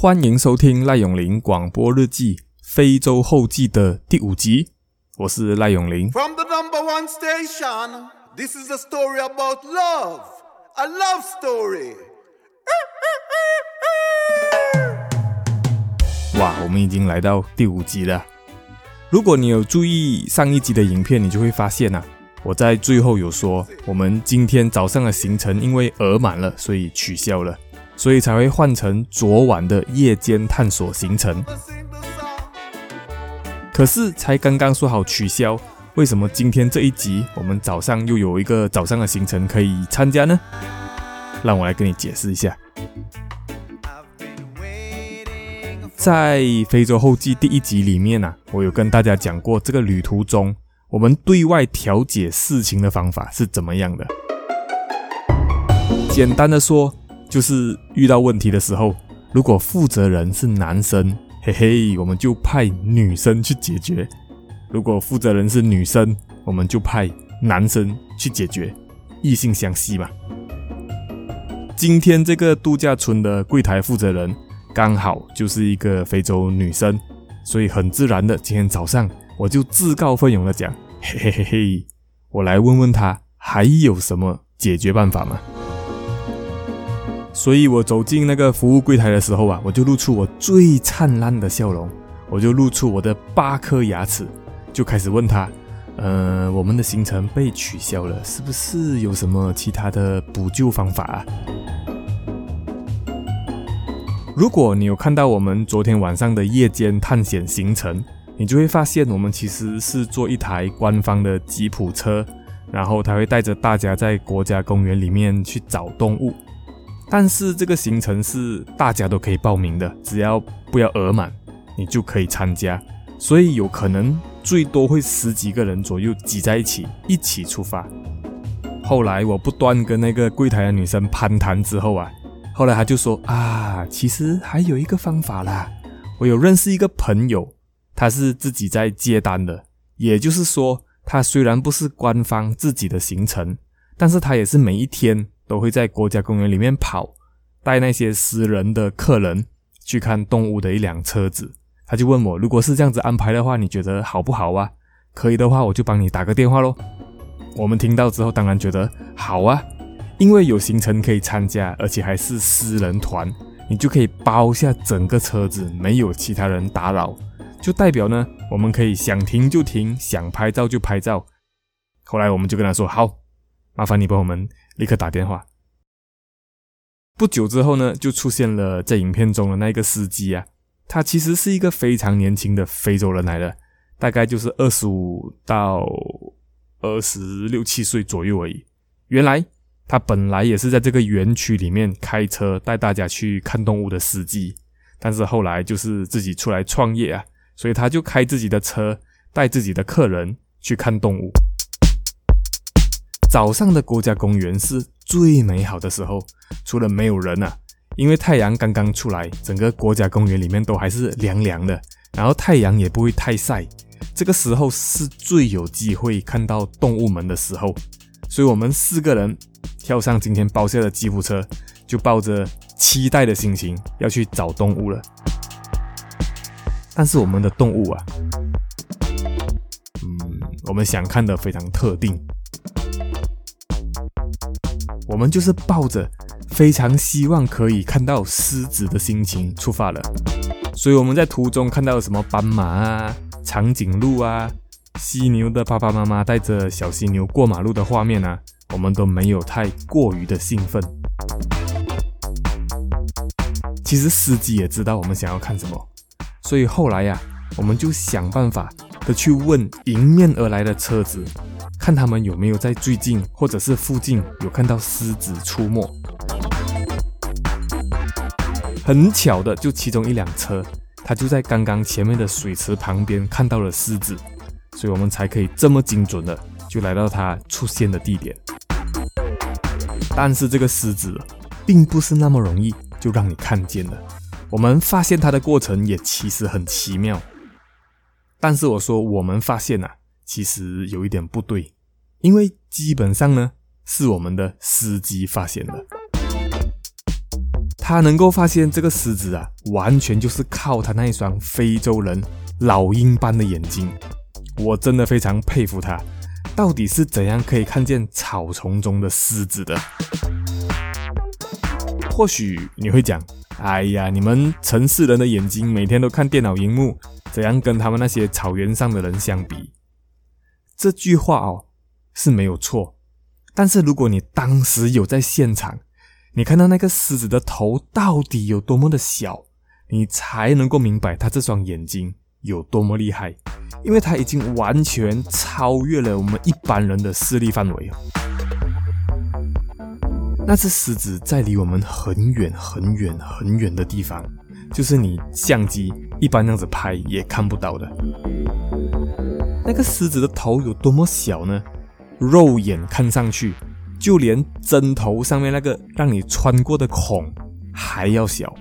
欢迎收听赖永林广播日记非洲后记的第五集，我是赖永林。From the number one station, this is a story about love, a love story. 哇，我们已经来到第五集了。如果你有注意上一集的影片，你就会发现啊，我在最后有说，我们今天早上的行程因为额满了，所以取消了。所以才会换成昨晚的夜间探索行程。可是才刚刚说好取消，为什么今天这一集我们早上又有一个早上的行程可以参加呢？让我来跟你解释一下。在非洲后记第一集里面啊，我有跟大家讲过，这个旅途中我们对外调解事情的方法是怎么样的。简单的说。就是遇到问题的时候，如果负责人是男生，嘿嘿，我们就派女生去解决；如果负责人是女生，我们就派男生去解决，异性相吸嘛。今天这个度假村的柜台负责人刚好就是一个非洲女生，所以很自然的，今天早上我就自告奋勇的讲，嘿嘿嘿嘿，我来问问她还有什么解决办法吗？所以我走进那个服务柜台的时候啊，我就露出我最灿烂的笑容，我就露出我的八颗牙齿，就开始问他：“呃，我们的行程被取消了，是不是有什么其他的补救方法啊？”如果你有看到我们昨天晚上的夜间探险行程，你就会发现我们其实是坐一台官方的吉普车，然后他会带着大家在国家公园里面去找动物。但是这个行程是大家都可以报名的，只要不要额满，你就可以参加。所以有可能最多会十几个人左右挤在一起，一起出发。后来我不断跟那个柜台的女生攀谈之后啊，后来她就说啊，其实还有一个方法啦。我有认识一个朋友，他是自己在接单的，也就是说，他虽然不是官方自己的行程，但是他也是每一天。都会在国家公园里面跑，带那些私人的客人去看动物的一辆车子。他就问我，如果是这样子安排的话，你觉得好不好啊？可以的话，我就帮你打个电话咯。我们听到之后，当然觉得好啊，因为有行程可以参加，而且还是私人团，你就可以包下整个车子，没有其他人打扰，就代表呢，我们可以想停就停，想拍照就拍照。后来我们就跟他说，好，麻烦你帮我们。立刻打电话。不久之后呢，就出现了在影片中的那个司机啊，他其实是一个非常年轻的非洲人来的，大概就是二十五到二十六七岁左右而已。原来他本来也是在这个园区里面开车带大家去看动物的司机，但是后来就是自己出来创业啊，所以他就开自己的车，带自己的客人去看动物。早上的国家公园是最美好的时候，除了没有人啊，因为太阳刚刚出来，整个国家公园里面都还是凉凉的，然后太阳也不会太晒，这个时候是最有机会看到动物们的时候，所以我们四个人跳上今天包下的吉普车，就抱着期待的心情要去找动物了。但是我们的动物啊，嗯，我们想看的非常特定。我们就是抱着非常希望可以看到狮子的心情出发了，所以我们在途中看到什么斑马啊、长颈鹿啊、犀牛的爸爸妈妈带着小犀牛过马路的画面啊，我们都没有太过于的兴奋。其实司机也知道我们想要看什么，所以后来呀，我们就想办法的去问迎面而来的车子。看他们有没有在最近或者是附近有看到狮子出没。很巧的，就其中一辆车，他就在刚刚前面的水池旁边看到了狮子，所以我们才可以这么精准的就来到它出现的地点。但是这个狮子并不是那么容易就让你看见的，我们发现它的过程也其实很奇妙。但是我说我们发现啊，其实有一点不对。因为基本上呢，是我们的司机发现的。他能够发现这个狮子啊，完全就是靠他那一双非洲人老鹰般的眼睛。我真的非常佩服他，到底是怎样可以看见草丛中的狮子的？或许你会讲：“哎呀，你们城市人的眼睛每天都看电脑荧幕，怎样跟他们那些草原上的人相比？”这句话哦是没有错，但是如果你当时有在现场，你看到那个狮子的头到底有多么的小，你才能够明白它这双眼睛有多么厉害。因为它已经完全超越了我们一般人的视力范围。那只狮子在离我们很远很远很远的地方，就是你相机一般那样子拍也看不到的。那个狮子的头有多么小呢？肉眼看上去，就连针头上面那个让你穿过的孔还要小。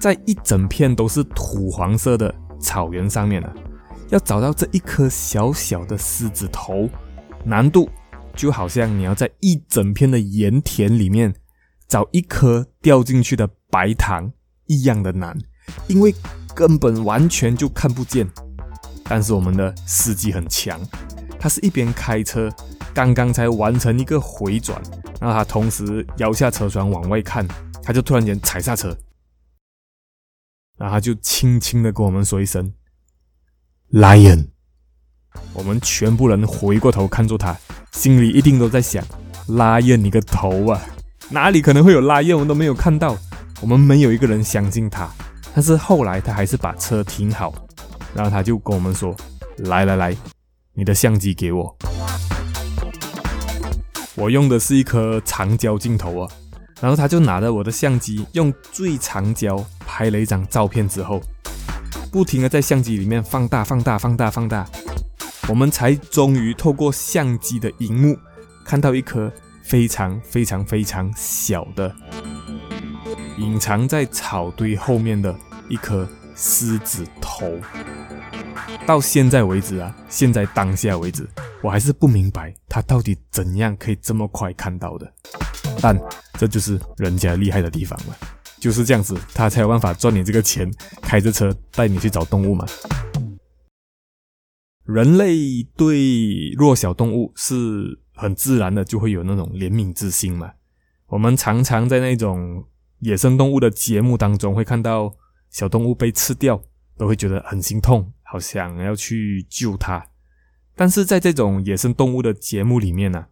在一整片都是土黄色的草原上面呢。要找到这一颗小小的狮子头，难度就好像你要在一整片的盐田里面找一颗掉进去的白糖一样的难，因为根本完全就看不见。但是我们的司机很强，他是一边开车，刚刚才完成一个回转，然后他同时摇下车窗往外看，他就突然间踩刹车，然后他就轻轻的跟我们说一声。Lion，我们全部人回过头看住他，心里一定都在想：Lion 你个头啊！哪里可能会有 Lion？我们都没有看到。我们没有一个人相信他。但是后来他还是把车停好，然后他就跟我们说：“来来来，你的相机给我。”我用的是一颗长焦镜头啊，然后他就拿着我的相机，用最长焦拍了一张照片之后。不停的在相机里面放大、放大、放大、放大，我们才终于透过相机的荧幕看到一颗非常、非常、非常小的隐藏在草堆后面的一颗狮子头。到现在为止啊，现在当下为止，我还是不明白他到底怎样可以这么快看到的。但这就是人家厉害的地方了。就是这样子，他才有办法赚你这个钱，开着车带你去找动物嘛。人类对弱小动物是很自然的，就会有那种怜悯之心嘛。我们常常在那种野生动物的节目当中会看到小动物被吃掉，都会觉得很心痛，好想要去救它。但是在这种野生动物的节目里面呢，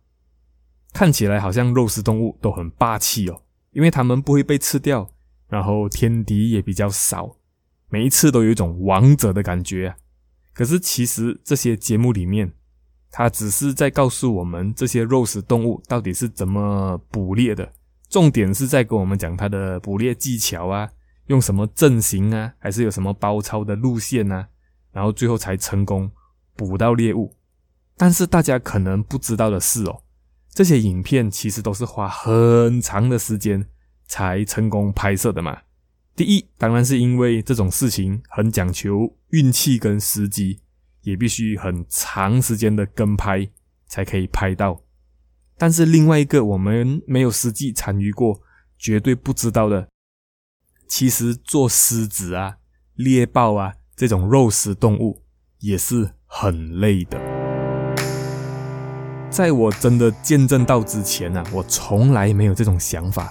看起来好像肉食动物都很霸气哦，因为它们不会被吃掉。然后天敌也比较少，每一次都有一种王者的感觉啊。可是其实这些节目里面，它只是在告诉我们这些肉食动物到底是怎么捕猎的，重点是在跟我们讲它的捕猎技巧啊，用什么阵型啊，还是有什么包抄的路线啊，然后最后才成功捕到猎物。但是大家可能不知道的是哦，这些影片其实都是花很长的时间。才成功拍摄的嘛。第一，当然是因为这种事情很讲求运气跟时机，也必须很长时间的跟拍才可以拍到。但是另外一个，我们没有实际参与过，绝对不知道的，其实做狮子啊、猎豹啊这种肉食动物也是很累的。在我真的见证到之前呢、啊，我从来没有这种想法。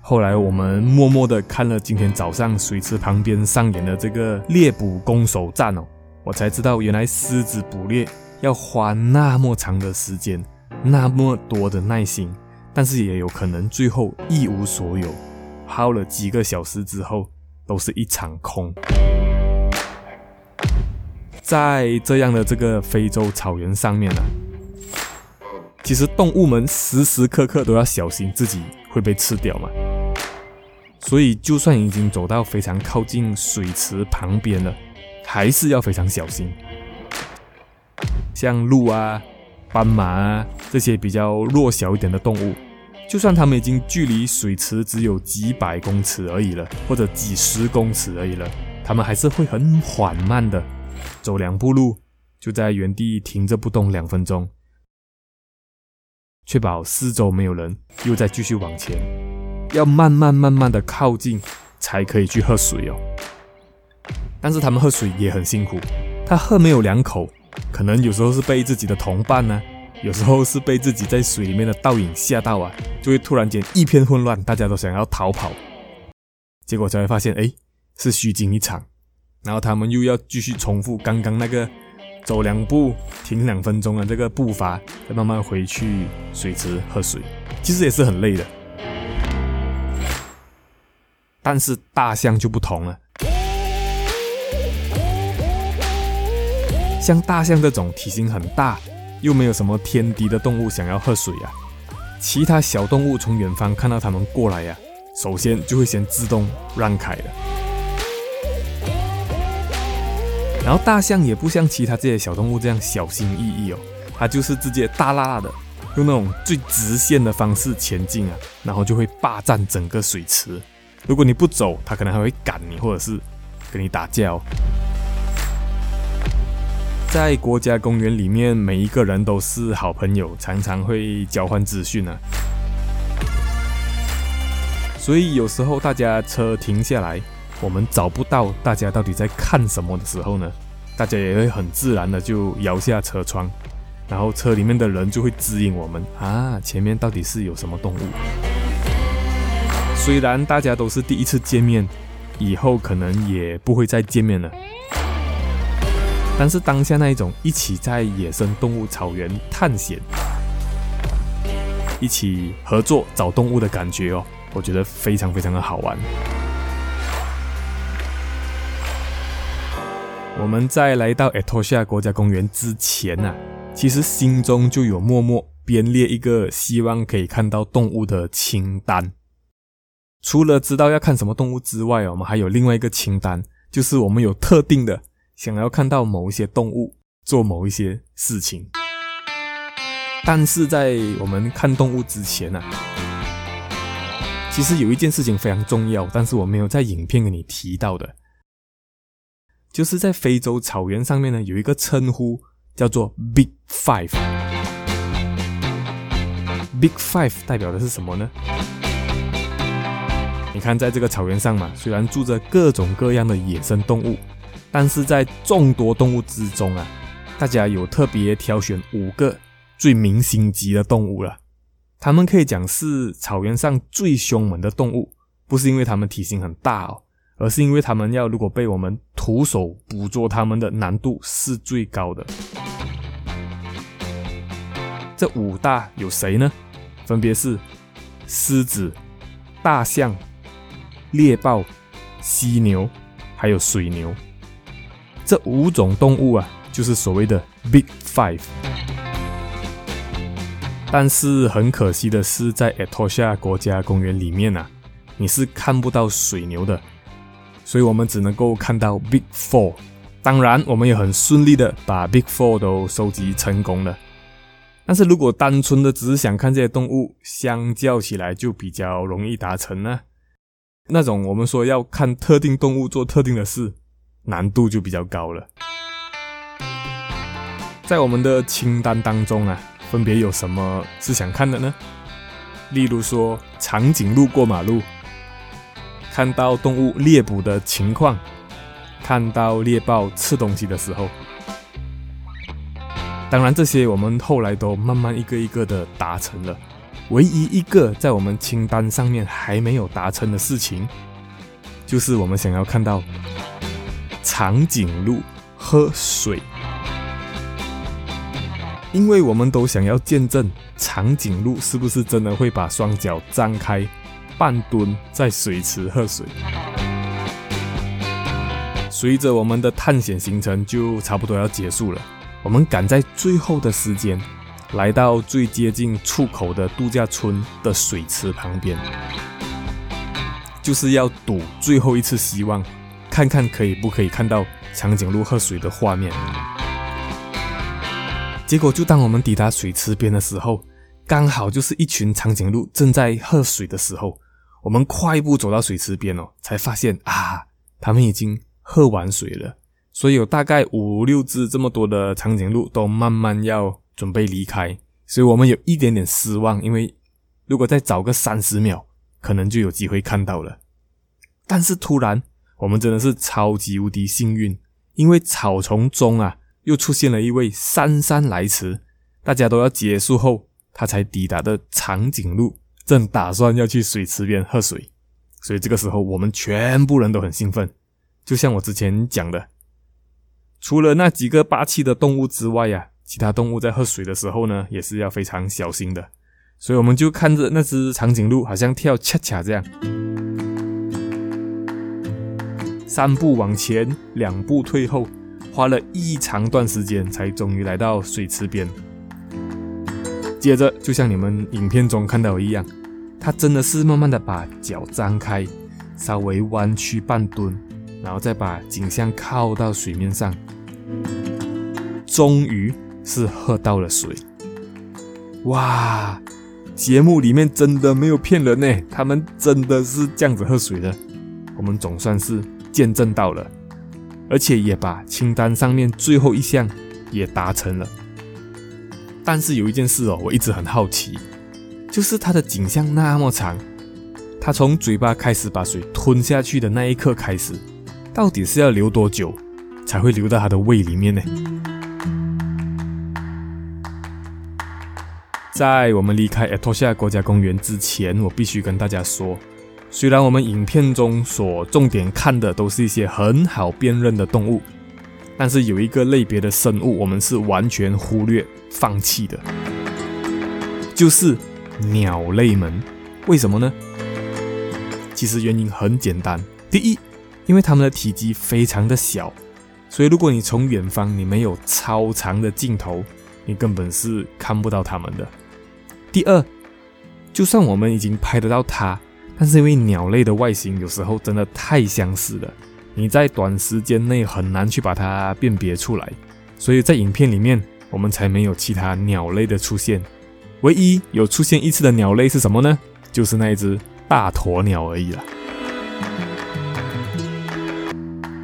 后来我们默默的看了今天早上水池旁边上演的这个猎捕攻守战哦，我才知道原来狮子捕猎要花那么长的时间，那么多的耐心，但是也有可能最后一无所有，耗了几个小时之后都是一场空。在这样的这个非洲草原上面呢、啊，其实动物们时时刻刻都要小心自己会被吃掉嘛。所以，就算已经走到非常靠近水池旁边了，还是要非常小心。像鹿啊、斑马啊这些比较弱小一点的动物，就算它们已经距离水池只有几百公尺而已了，或者几十公尺而已了，它们还是会很缓慢的走两步路，就在原地停着不动两分钟，确保四周没有人，又再继续往前。要慢慢慢慢的靠近才可以去喝水哦。但是他们喝水也很辛苦，他喝没有两口，可能有时候是被自己的同伴呢、有时候是被自己在水里面的倒影吓到啊，就会突然间一片混乱，大家都想要逃跑，结果才会发现，哎，是虚惊一场，然后他们又要继续重复刚刚那个走两步停两分钟的这个步伐，再慢慢回去水池喝水，其实也是很累的。但是大象就不同了。像大象这种体型很大又没有什么天敌的动物想要喝水啊，其他小动物从远方看到它们过来呀、首先就会先自动让开了。然后大象也不像其他这些小动物这样小心翼翼哦，它就是直接大剌剌的用那种最直线的方式前进啊，然后就会霸占整个水池。如果你不走，它可能还会赶你，或者是跟你打架哦。在国家公园里面，每一个人都是好朋友，常常会交换资讯啊。所以有时候大家车停下来，我们找不到大家到底在看什么的时候呢，大家也会很自然的就摇下车窗，然后车里面的人就会指引我们啊，前面到底是有什么动物。虽然大家都是第一次见面，以后可能也不会再见面了。但是当下那一种一起在野生动物草原探险，一起合作找动物的感觉哦，我觉得非常非常的好玩。我们在来到 Etosha 国家公园之前呢、啊，其实心中就有默默编列一个希望可以看到动物的清单。除了知道要看什么动物之外，我们还有另外一个清单，就是我们有特定的。想要看到某一些动物做某一些事情，但是在我们看动物之前呢、其实有一件事情非常重要，但是我没有在影片给你提到的，就是在非洲草原上面呢，有一个称呼叫做 Big Five。Big Five 代表的是什么呢？你看，在这个草原上嘛，虽然住着各种各样的野生动物。但是在众多动物之中啊，大家有特别挑选五个最明星级的动物了。它们可以讲是草原上最凶猛的动物，不是因为它们体型很大哦，而是因为它们要如果被我们徒手捕捉它们的难度是最高的。这五大有谁呢？分别是狮子、大象、猎豹、犀牛，还有水牛。这五种动物啊，就是所谓的 Big Five。但是很可惜的是，在 Etosha 国家公园里面啊，你是看不到水牛的，所以我们只能够看到 Big Four。当然，我们也很顺利的把 Big Four 都收集成功了。但是如果单纯的只是想看这些动物，相较起来就比较容易达成呢。那种我们说要看特定动物做特定的事。难度就比较高了。在我们的清单当中啊，分别有什么是想看的呢？例如说，长颈鹿过马路，看到动物猎捕的情况，看到猎豹吃东西的时候。当然，这些我们后来都慢慢一个一个的达成了。唯一一个在我们清单上面还没有达成的事情，就是我们想要看到。长颈鹿喝水，因为我们都想要见证长颈鹿是不是真的会把双脚张开，半蹲在水池喝水。随着我们的探险行程就差不多要结束了，我们赶在最后的时间，来到最接近出口的度假村的水池旁边，就是要赌最后一次希望。看看可以不可以看到长颈鹿喝水的画面。结果就当我们抵达水池边的时候，刚好就是一群长颈鹿正在喝水的时候。我们快步走到水池边哦，才发现啊，他们已经喝完水了。所以有大概五六只这么多的长颈鹿都慢慢要准备离开。所以我们有一点点失望，因为如果再找个三十秒，可能就有机会看到了。但是突然，我们真的是超级无敌幸运，因为草丛中啊，又出现了一位姗姗来迟，大家都要结束后，他才抵达的长颈鹿，正打算要去水池边喝水。所以这个时候，我们全部人都很兴奋，就像我之前讲的，除了那几个霸气的动物之外呀、其他动物在喝水的时候呢，也是要非常小心的。所以我们就看着那只长颈鹿，好像跳恰恰这样，三步往前，两步退后，花了一长段时间，才终于来到水池边。接着，就像你们影片中看到一样。他真的是慢慢的把脚张开，稍微弯曲半蹲，然后再把颈项靠到水面上，终于是喝到了水。哇！节目里面真的没有骗人呢，他们真的是这样子喝水的。我们总算是见证到了，而且也把清单上面最后一项也达成了。但是有一件事哦，我一直很好奇。就是它的颈项那么长，它从嘴巴开始把水吞下去的那一刻开始，到底是要流多久才会流到它的胃里面呢？在我们离开 Etosha 国家公园之前，我必须跟大家说，虽然我们影片中所重点看的都是一些很好辨认的动物，但是有一个类别的生物，我们是完全忽略、放弃的，就是。鸟类们，为什么呢？其实原因很简单。第一，因为它们的体积非常的小，所以如果你从远方你没有超长的镜头，你根本是看不到它们的。第二，就算我们已经拍得到它，但是因为鸟类的外形有时候真的太相似了，你在短时间内很难去把它辨别出来，所以在影片里面我们才没有其他鸟类的出现。唯一有出现一次的鸟类是什么呢？就是那一只大鸵鸟而已了。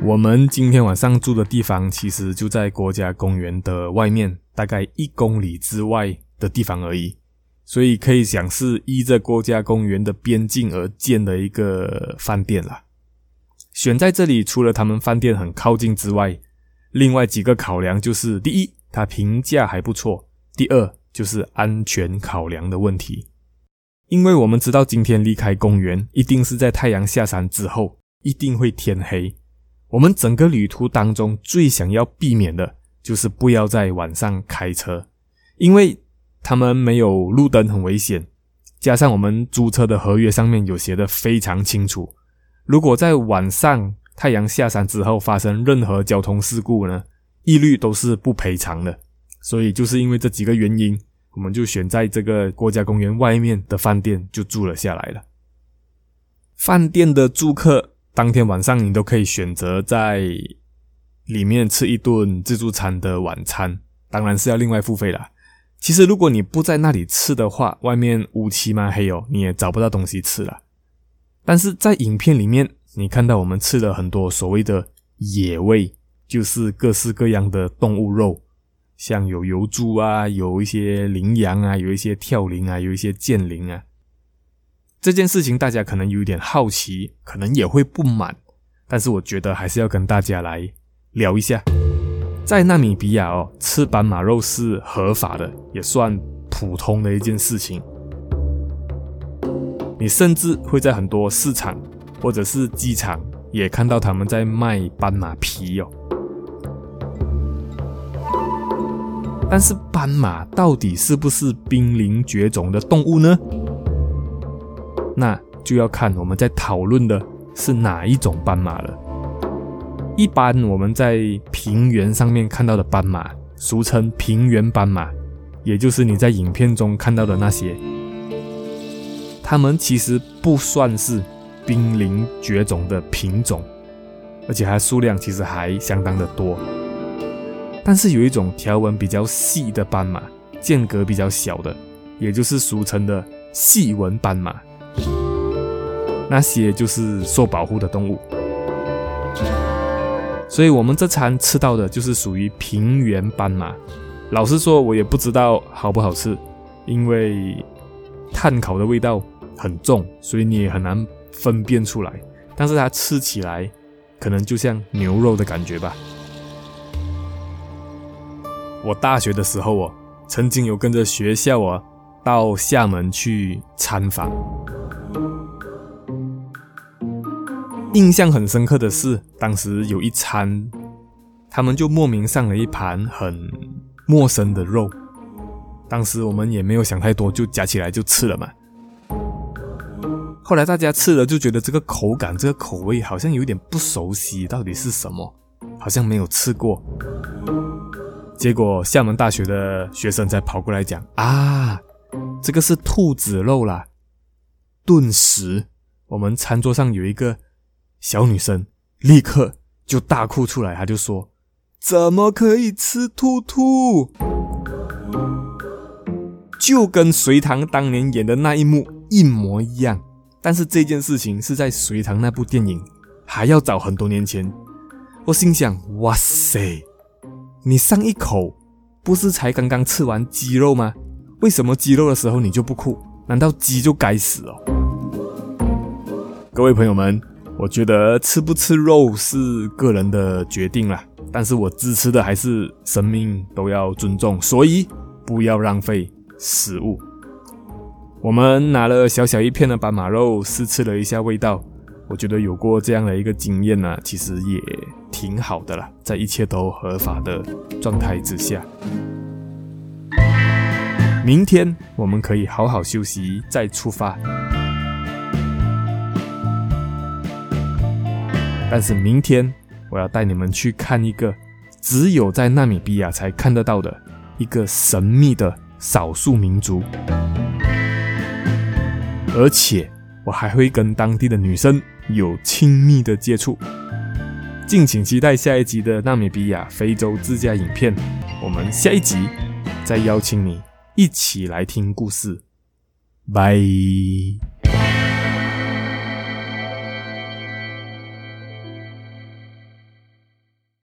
我们今天晚上住的地方其实就在国家公园的外面，大概一公里之外的地方而已，所以可以讲是依着国家公园的边境而建的一个饭店了。选在这里，除了他们饭店很靠近之外，另外几个考量就是：第一，它评价还不错；第二，就是安全考量的问题，因为我们知道今天离开公园一定是在太阳下山之后，一定会天黑。我们整个旅途当中最想要避免的就是不要在晚上开车，因为他们没有路灯很危险，加上我们租车的合约上面有写的非常清楚，如果在晚上太阳下山之后发生任何交通事故呢，一律都是不赔偿的。所以就是因为这几个原因，我们就选在这个国家公园外面的饭店就住了下来了。饭店的住客当天晚上你都可以选择在里面吃一顿自助餐的晚餐，当然是要另外付费啦。其实如果你不在那里吃的话，外面乌漆嘛黑哦，你也找不到东西吃了。但是在影片里面，你看到我们吃了很多所谓的野味，就是各式各样的动物肉。像有油猪啊，有一些羚羊啊，有一些跳羚啊，有一些剑羚啊。这件事情大家可能有点好奇，可能也会不满，但是我觉得还是要跟大家来聊一下。在纳米比亚哦，吃斑马肉是合法的，也算普通的一件事情。你甚至会在很多市场或者是机场也看到他们在卖斑马皮哦。但是斑马到底是不是濒临绝种的动物呢？那就要看我们在讨论的是哪一种斑马了。一般我们在平原上面看到的斑马，俗称平原斑马，也就是你在影片中看到的那些，它们其实不算是濒临绝种的品种，而且它数量其实还相当的多。但是有一种条纹比较细的斑马，间隔比较小的，也就是俗称的细纹斑马，那些就是受保护的动物。所以我们这餐吃到的就是属于平原斑马。老实说，我也不知道好不好吃，因为炭烤的味道很重，所以你也很难分辨出来。但是它吃起来可能就像牛肉的感觉吧。我大学的时候哦，曾经有跟着学校啊到厦门去参访。印象很深刻的是，当时有一餐，他们就莫名上了一盘很陌生的肉。当时我们也没有想太多，就夹起来就吃了嘛。后来大家吃了就觉得这个口感、这个口味好像有点不熟悉，到底是什么？好像没有吃过。结果厦门大学的学生才跑过来讲啊，这个是兔子肉啦。顿时，我们餐桌上有一个。小女生立刻就大哭出来，她就说：“怎么可以吃兔兔？”就跟隋唐当年演的那一幕一模一样。但是这件事情是在隋唐那部电影还要早很多年前。我心想：“哇塞，你上一口不是才刚刚吃完鸡肉吗？为什么鸡肉的时候你就不哭？难道鸡就该死哦？”各位朋友们。我觉得吃不吃肉是个人的决定啦，但是我支持的还是生命都要尊重，所以不要浪费食物。我们拿了小小一片的斑马肉试吃了一下味道，我觉得有过这样的一个经验呢，其实也挺好的啦，在一切都合法的状态之下。明天我们可以好好休息再出发。但是明天我要带你们去看一个只有在纳米比亚才看得到的一个神秘的少数民族，而且我还会跟当地的女生有亲密的接触。敬请期待下一集的纳米比亚非洲自驾影片。我们下一集再邀请你一起来听故事。拜。